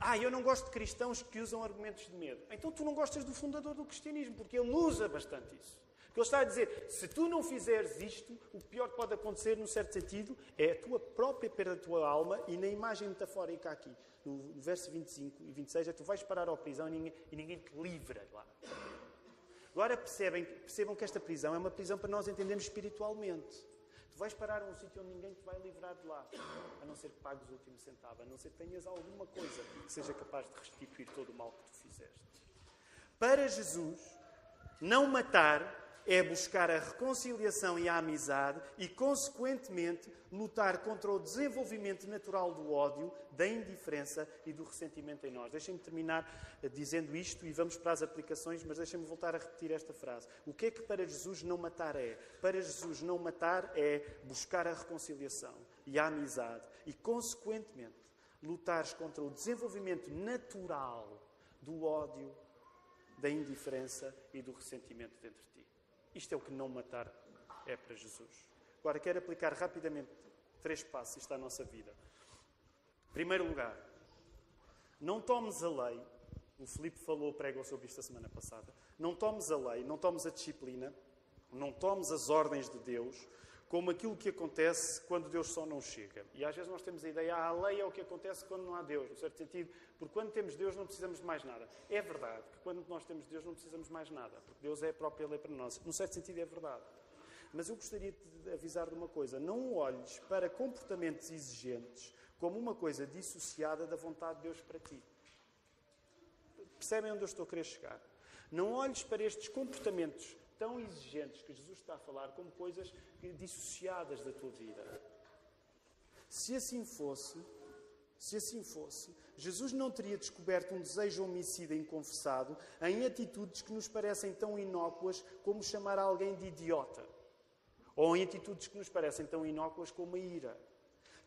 Ah, eu não gosto de cristãos que usam argumentos de medo. Então tu não gostas do fundador do cristianismo, porque ele usa bastante isso. Porque ele está a dizer: se tu não fizeres isto, o pior que pode acontecer, num certo sentido, é a tua própria perda da tua alma, e na imagem metafórica aqui, no, verso 25 e 26, é tu vais parar à prisão e ninguém, e ninguém te livra lá. Agora percebem, percebam que esta prisão é uma prisão para nós entendermos espiritualmente. Tu vais parar a um sítio onde ninguém te vai livrar de lá, a não ser que pagues o último centavo, a não ser que tenhas alguma coisa que seja capaz de restituir todo o mal que tu fizeste. Para Jesus, não matar é buscar a reconciliação e a amizade e, consequentemente, lutar contra o desenvolvimento natural do ódio, da indiferença e do ressentimento em nós. Deixem-me terminar eh, dizendo isto e vamos para as aplicações, mas deixem-me voltar a repetir esta frase. O que é que para Jesus não matar é? Para Jesus não matar é buscar a reconciliação e a amizade e, consequentemente, lutares contra o desenvolvimento natural do ódio, da indiferença e do ressentimento dentro de. Isto é o que não matar é para Jesus. Agora, quero aplicar rapidamente três passos isto à nossa vida. Em primeiro lugar, não tomes a lei. O Filipe falou, pregou sobre isto a semana passada. Não tomes a lei, não tomes a disciplina, não tomes as ordens de Deus como aquilo que acontece quando Deus só não chega. E às vezes nós temos a ideia, ah, a lei é o que acontece quando não há Deus, no certo sentido, porque quando temos Deus não precisamos de mais nada. É verdade que quando nós temos Deus não precisamos de mais nada, porque Deus é a própria lei para nós. No certo sentido é verdade. Mas eu gostaria de avisar de uma coisa: não olhes para comportamentos exigentes como uma coisa dissociada da vontade de Deus para ti. Percebem onde eu estou a querer chegar? Não olhes para estes comportamentos tão exigentes que Jesus está a falar como coisas dissociadas da tua vida. Se assim fosse, se assim fosse, Jesus não teria descoberto um desejo homicida inconfessado em atitudes que nos parecem tão inócuas como chamar alguém de idiota. Ou em atitudes que nos parecem tão inócuas como a ira.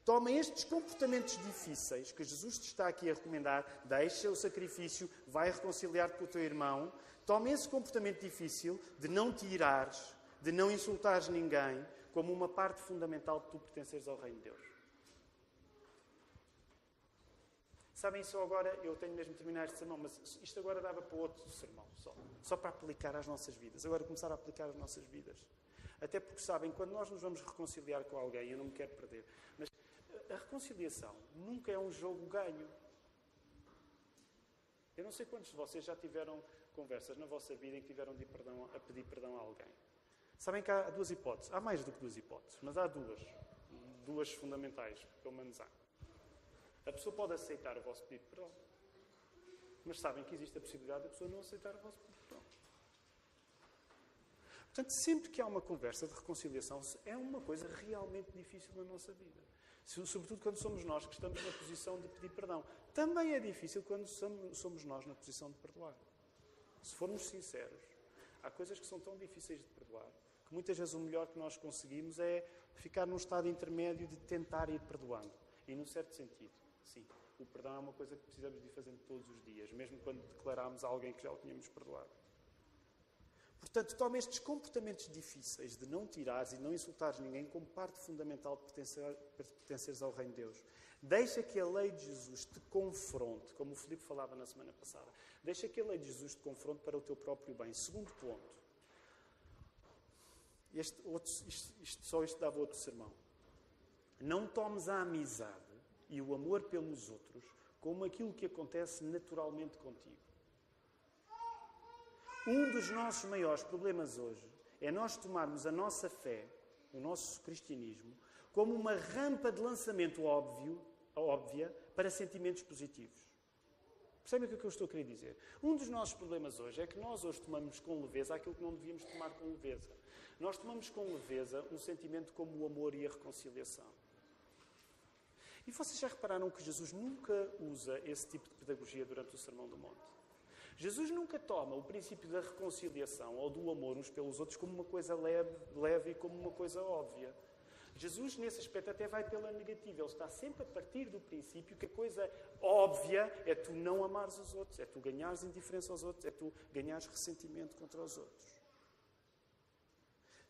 Toma estes comportamentos difíceis que Jesus te está aqui a recomendar, deixa o sacrifício, vai reconciliar-te com o teu irmão, Toma esse comportamento difícil de não te irares, de não insultares ninguém, como uma parte fundamental de tu pertenceres ao Reino de Deus. Sabem, só agora, eu tenho mesmo de terminar este sermão, mas isto agora dava para outro sermão, só. Só para aplicar às nossas vidas. Agora começar a aplicar às nossas vidas. Até porque sabem, quando nós nos vamos reconciliar com alguém, eu não me quero perder, mas a reconciliação nunca é um jogo ganho. Eu não sei quantos de vocês já tiveram conversas na vossa vida em que tiveram de perdão, a pedir perdão a alguém. Sabem que há duas hipóteses. Há mais do que duas hipóteses, mas há duas. Duas fundamentais, pelo menos há. A pessoa pode aceitar o vosso pedido de perdão. Mas sabem que existe a possibilidade da pessoa não aceitar o vosso pedido de perdão. Portanto, sempre que há uma conversa de reconciliação, é uma coisa realmente difícil na nossa vida. Sobretudo quando somos nós que estamos na posição de pedir perdão. Também é difícil quando somos nós na posição de perdoar. Se formos sinceros, há coisas que são tão difíceis de perdoar que muitas vezes o melhor que nós conseguimos é ficar num estado intermédio de tentar ir perdoando. E num certo sentido, sim, o perdão é uma coisa que precisamos de ir fazendo todos os dias, mesmo quando declaramos a alguém que já o tínhamos perdoado. Portanto, toma estes comportamentos difíceis de não tirares e não insultares ninguém como parte fundamental de pertencer, pertenceres ao Reino de Deus. Deixa que a lei de Jesus te confronte, como o Filipe falava na semana passada. Deixa que a lei de Jesus te confronte para o teu próprio bem. Segundo ponto. Este outro, isto, isto, só isto dava outro sermão. Não tomes a amizade e o amor pelos outros como aquilo que acontece naturalmente contigo. Um dos nossos maiores problemas hoje é nós tomarmos a nossa fé, o nosso cristianismo, como uma rampa de lançamento óbvio, óbvia para sentimentos positivos. Percebem o que eu estou a querer dizer? Um dos nossos problemas hoje é que nós hoje tomamos com leveza aquilo que não devíamos tomar com leveza. Nós tomamos com leveza um sentimento como o amor e a reconciliação. E vocês já repararam que Jesus nunca usa esse tipo de pedagogia durante o Sermão do Monte? Jesus nunca toma o princípio da reconciliação ou do amor uns pelos outros como uma coisa leve, leve e como uma coisa óbvia. Jesus, nesse aspecto, até vai pela negativa. Ele está sempre a partir do princípio que a coisa óbvia é tu não amares os outros, é tu ganhares indiferença aos outros, é tu ganhares ressentimento contra os outros.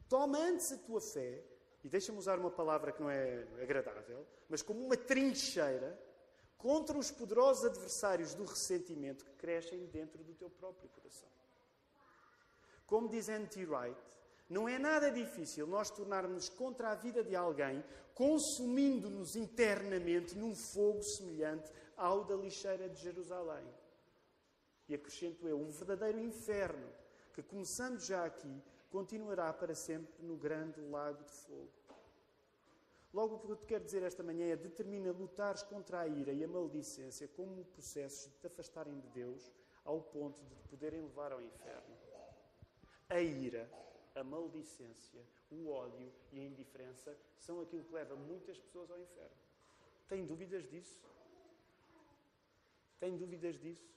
Toma antes a tua fé, e deixa-me usar uma palavra que não é agradável, mas como uma trincheira contra os poderosos adversários do ressentimento que crescem dentro do teu próprio coração. Como diz N.T. Wright, Não é nada difícil nós tornarmos contra a vida de alguém, consumindo-nos internamente num fogo semelhante ao da lixeira de Jerusalém. E acrescento eu, um verdadeiro inferno, que começando já aqui, continuará para sempre no grande lago de fogo. Logo, o que eu te quero dizer esta manhã é: determina lutares contra a ira e a maledicência como processos de te afastarem de Deus ao ponto de te poderem levar ao inferno. A ira a maldicência, o ódio e a indiferença são aquilo que leva muitas pessoas ao inferno. Tem dúvidas disso? Tem dúvidas disso?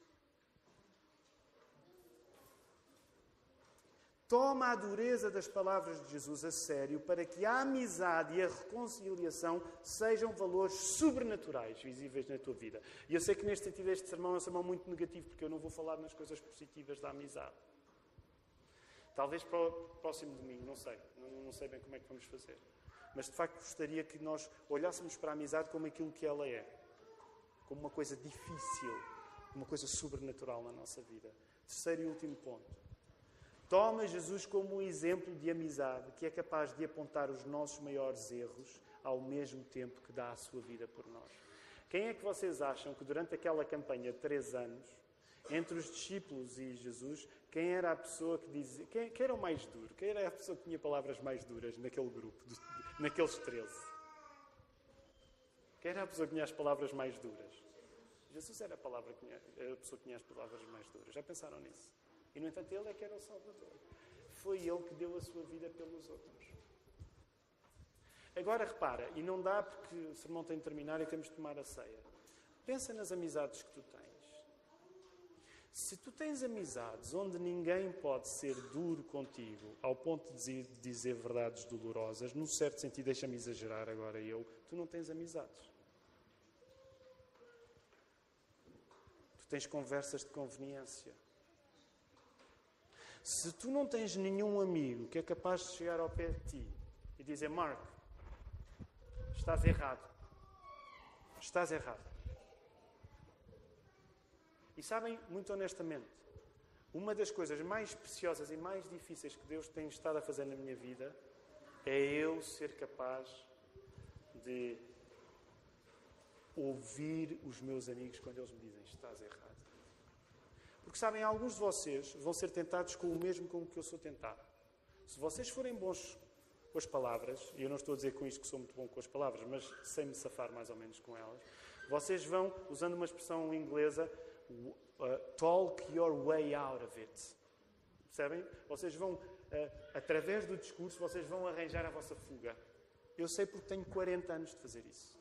Toma a dureza das palavras de Jesus a sério para que a amizade e a reconciliação sejam valores sobrenaturais visíveis na tua vida. E eu sei que neste sentido este sermão é um sermão muito negativo, porque eu não vou falar nas coisas positivas da amizade. Talvez para o próximo domingo, não sei. Não, não, sei bem como é que vamos fazer. Mas de facto gostaria que nós olhássemos para a amizade como aquilo que ela é. Como uma coisa difícil, uma coisa sobrenatural na nossa vida. Terceiro e último ponto. Toma Jesus como um exemplo de amizade que é capaz de apontar os nossos maiores erros ao mesmo tempo que dá a sua vida por nós. Quem é que vocês acham que durante aquela campanha de três anos, entre os discípulos e Jesus, quem era a pessoa que dizia. Quem, quem, era o mais duro? Quem era a pessoa que tinha palavras mais duras naquele grupo, naqueles 13? Quem era a pessoa que tinha as palavras mais duras? Jesus era a, palavra que tinha, a pessoa que tinha as palavras mais duras. Já pensaram nisso? E, no entanto, ele é que era o Salvador. Foi ele que deu a sua vida pelos outros. Agora repara, e não dá porque o sermão tem de terminar e temos de tomar a ceia. Pensa nas amizades que tu tens. Se tu tens amizades onde ninguém pode ser duro contigo ao ponto de dizer verdades dolorosas, num certo sentido, deixa-me exagerar agora eu, tu não tens amizades. Tu tens conversas de conveniência. Se tu não tens nenhum amigo que é capaz de chegar ao pé de ti e dizer: Mark, estás errado. Estás errado. E sabem, muito honestamente, uma das coisas mais preciosas e mais difíceis que Deus tem estado a fazer na minha vida é eu ser capaz de ouvir os meus amigos quando eles me dizem estás errado. Porque sabem, alguns de vocês vão ser tentados com o mesmo com o que eu sou tentado. Se vocês forem bons com as palavras, e eu não estou a dizer com isto que sou muito bom com as palavras, mas sei me safar mais ou menos com elas, vocês vão, usando uma expressão inglesa, uh, talk your way out of it. Percebem? Vocês vão, uh, através do discurso, vocês vão arranjar a vossa fuga. Eu sei porque tenho 40 anos de fazer isso.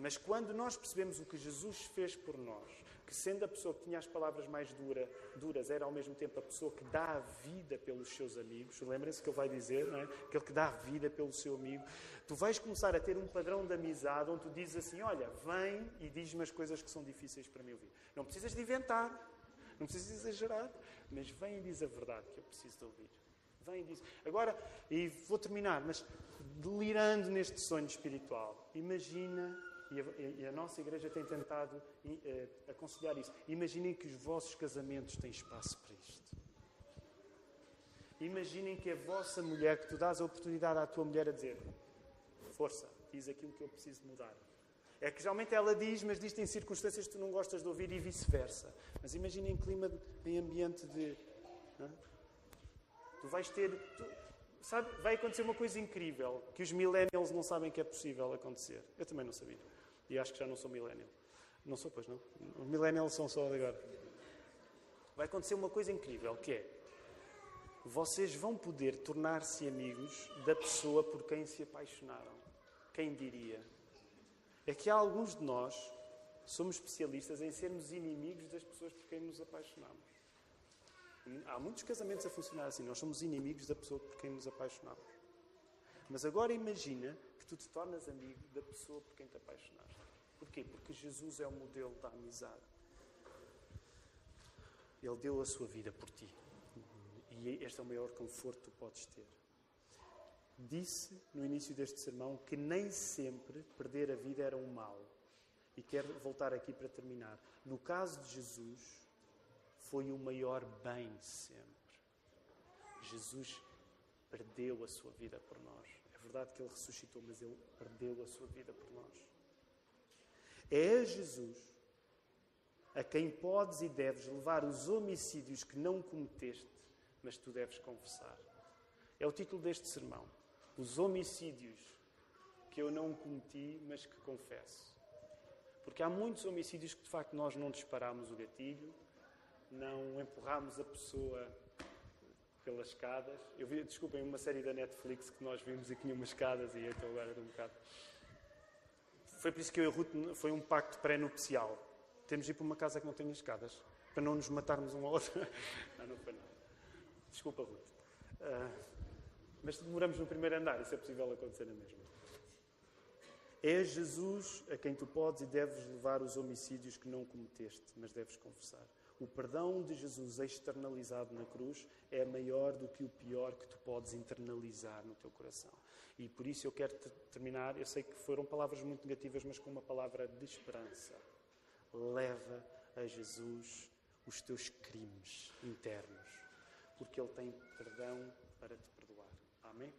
Mas quando nós percebemos o que Jesus fez por nós, que sendo a pessoa que tinha as palavras mais dura, duras, era ao mesmo tempo a pessoa que dá a vida pelos seus amigos, lembrem-se que ele vai dizer, não é? aquele que dá a vida pelo seu amigo, tu vais começar a ter um padrão de amizade onde tu dizes assim: Olha, vem e diz-me as coisas que são difíceis para mim ouvir. Não precisas de inventar, não precisas de exagerar, mas vem e diz a verdade que eu preciso de ouvir. Vem e diz. Agora, e vou terminar, mas delirando neste sonho espiritual, imagina e a, e a, nossa igreja tem tentado uh, aconselhar isso. Imaginem que os vossos casamentos têm espaço para isto. Imaginem que a vossa mulher, que tu dás a oportunidade à tua mulher a dizer: Força, diz aquilo que eu preciso mudar. É que geralmente ela diz, mas diz em circunstâncias que tu não gostas de ouvir e vice-versa. Mas imaginem em clima, em ambiente de. Tu vais ter. Tu, sabe, vai acontecer uma coisa incrível que os millennials não sabem que é possível acontecer. Eu também não sabia. E acho que já não sou millennial. Não sou, pois não? Os millennials são só agora. Vai acontecer uma coisa incrível, que é vocês vão poder tornar-se amigos da pessoa por quem se apaixonaram. Quem diria? É que há alguns de nós somos especialistas em sermos inimigos das pessoas por quem nos apaixonamos. Há muitos casamentos a funcionar assim. Nós somos inimigos da pessoa por quem nos apaixonamos. Mas agora imagina que tu te tornas amigo da pessoa por quem te apaixonaste. Porquê? Porque Jesus é o modelo da amizade. Ele deu a sua vida por ti. E este é o maior conforto que tu podes ter. Disse no início deste sermão que nem sempre perder a vida era um mal. E quero voltar aqui para terminar. No caso de Jesus, foi o maior bem sempre. Jesus perdeu a sua vida por nós. É verdade que ele ressuscitou, mas ele perdeu a sua vida por nós. É Jesus a quem podes e deves levar os homicídios que não cometeste, mas tu deves confessar. É o título deste sermão. Os homicídios que eu não cometi, mas que confesso. Porque há muitos homicídios que de facto nós não disparamos o gatilho, não empurramos a pessoa pelas escadas. Eu vi, desculpem, uma série da Netflix que nós vimos e que tinha umas escadas e então agora era um bocado. Foi por isso que eu e Ruth foi um pacto pré-nupcial. Temos de ir para uma casa que não tenha escadas, para não nos matarmos um ao outro. não, não foi nada. Desculpa, Ruth. Uh, mas demoramos no primeiro andar, isso é possível acontecer na mesma. É Jesus a quem tu podes e deves levar os homicídios que não cometeste, mas deves confessar. O perdão de Jesus externalizado na cruz é maior do que o pior que tu podes internalizar no teu coração. E por isso eu quero terminar. Eu sei que foram palavras muito negativas, mas com uma palavra de esperança. Leva a Jesus os teus crimes internos, porque Ele tem perdão para te perdoar. Amém?